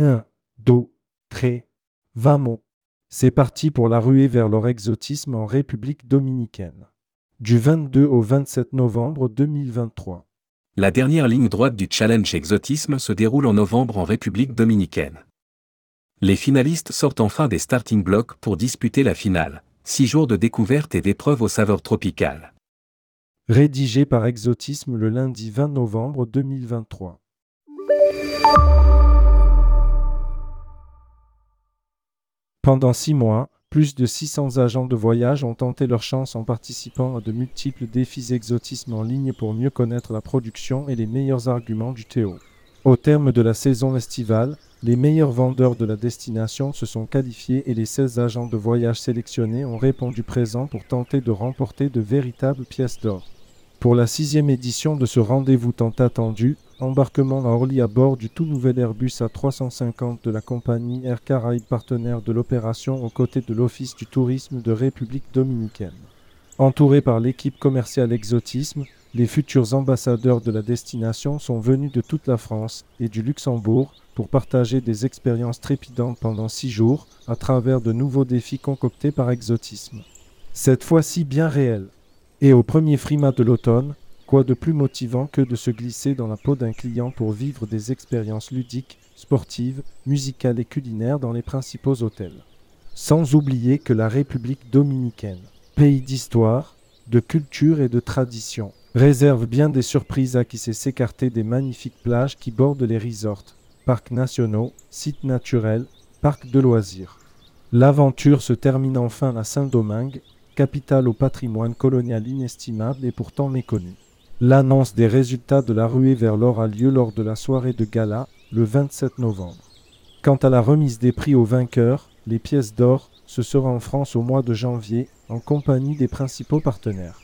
Un, deux, trois, vamos. C'est parti pour la ruée vers leur exotisme en République dominicaine. Du 22 au 27 novembre 2023. La dernière ligne droite du Challenge Exotisme se déroule en novembre en République dominicaine. Les finalistes sortent enfin des starting blocks pour disputer la finale. Six jours de découverte et d'épreuves aux saveurs tropicales. Rédigé par Exotisme le lundi 20 novembre 2023. Pendant six mois, plus de 600 agents de voyage ont tenté leur chance en participant à de multiples défis exotisme en ligne pour mieux connaître la production et les meilleurs arguments du Théo. Au terme de la saison estivale, les meilleurs vendeurs de la destination se sont qualifiés et les 16 agents de voyage sélectionnés ont répondu présent pour tenter de remporter de véritables pièces d'or. Pour la sixième édition de ce rendez-vous tant attendu, embarquement à Orly à bord du tout nouvel Airbus A350 de la compagnie Air Caraïbes partenaire de l'opération aux côtés de l'Office du tourisme de République dominicaine. Entourés par l'équipe commerciale Exotisme, les futurs ambassadeurs de la destination sont venus de toute la France et du Luxembourg pour partager des expériences trépidantes pendant six jours à travers de nouveaux défis concoctés par Exotisme. Cette fois-ci bien réels. Et au premier frimat de l'automne, quoi de plus motivant que de se glisser dans la peau d'un client pour vivre des expériences ludiques, sportives, musicales et culinaires dans les principaux hôtels? Sans oublier que la République dominicaine, pays d'histoire, de culture et de tradition, réserve bien des surprises à qui sait s'écarter des magnifiques plages qui bordent les resorts, parcs nationaux, sites naturels, parcs de loisirs. L'aventure se termine enfin à Saint-Domingue capitale au patrimoine colonial inestimable et pourtant méconnu. L'annonce des résultats de la ruée vers l'or a lieu lors de la soirée de gala, le 27 novembre. Quant à la remise des prix aux vainqueurs, les pièces d'or, ce sera en France au mois de janvier, en compagnie des principaux partenaires.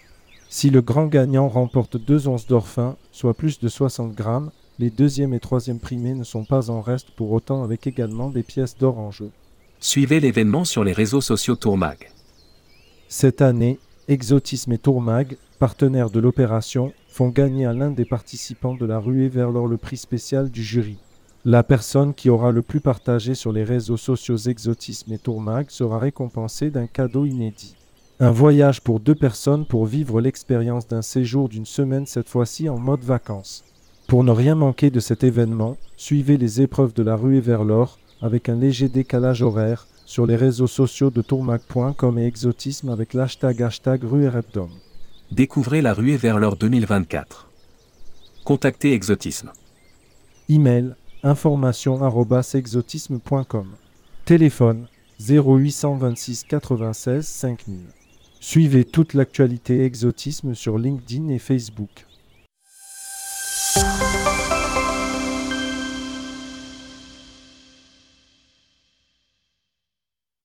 Si le grand gagnant remporte deux onces d'or fin, soit plus de 60 grammes, les deuxième et troisième primés ne sont pas en reste pour autant avec également des pièces d'or en jeu. Suivez l'événement sur les réseaux sociaux Tourmag. Cette année, Exotisme et Tourmag, partenaires de l'opération, font gagner à l'un des participants de la ruée vers l'or le prix spécial du jury. La personne qui aura le plus partagé sur les réseaux sociaux Exotisme et Tourmag sera récompensée d'un cadeau inédit. Un voyage pour deux personnes pour vivre l'expérience d'un séjour d'une semaine cette fois-ci en mode vacances. Pour ne rien manquer de cet événement, suivez les épreuves de la ruée vers l'or avec un léger décalage horaire sur les réseaux sociaux de tourmac.com et exotisme avec l'hashtag hashtag RueRepdom. Découvrez la ruée vers l'or 2024. Contactez Exotisme. Email information@exotisme.com. Téléphone 0826 96 5000. Suivez toute l'actualité exotisme sur LinkedIn et Facebook.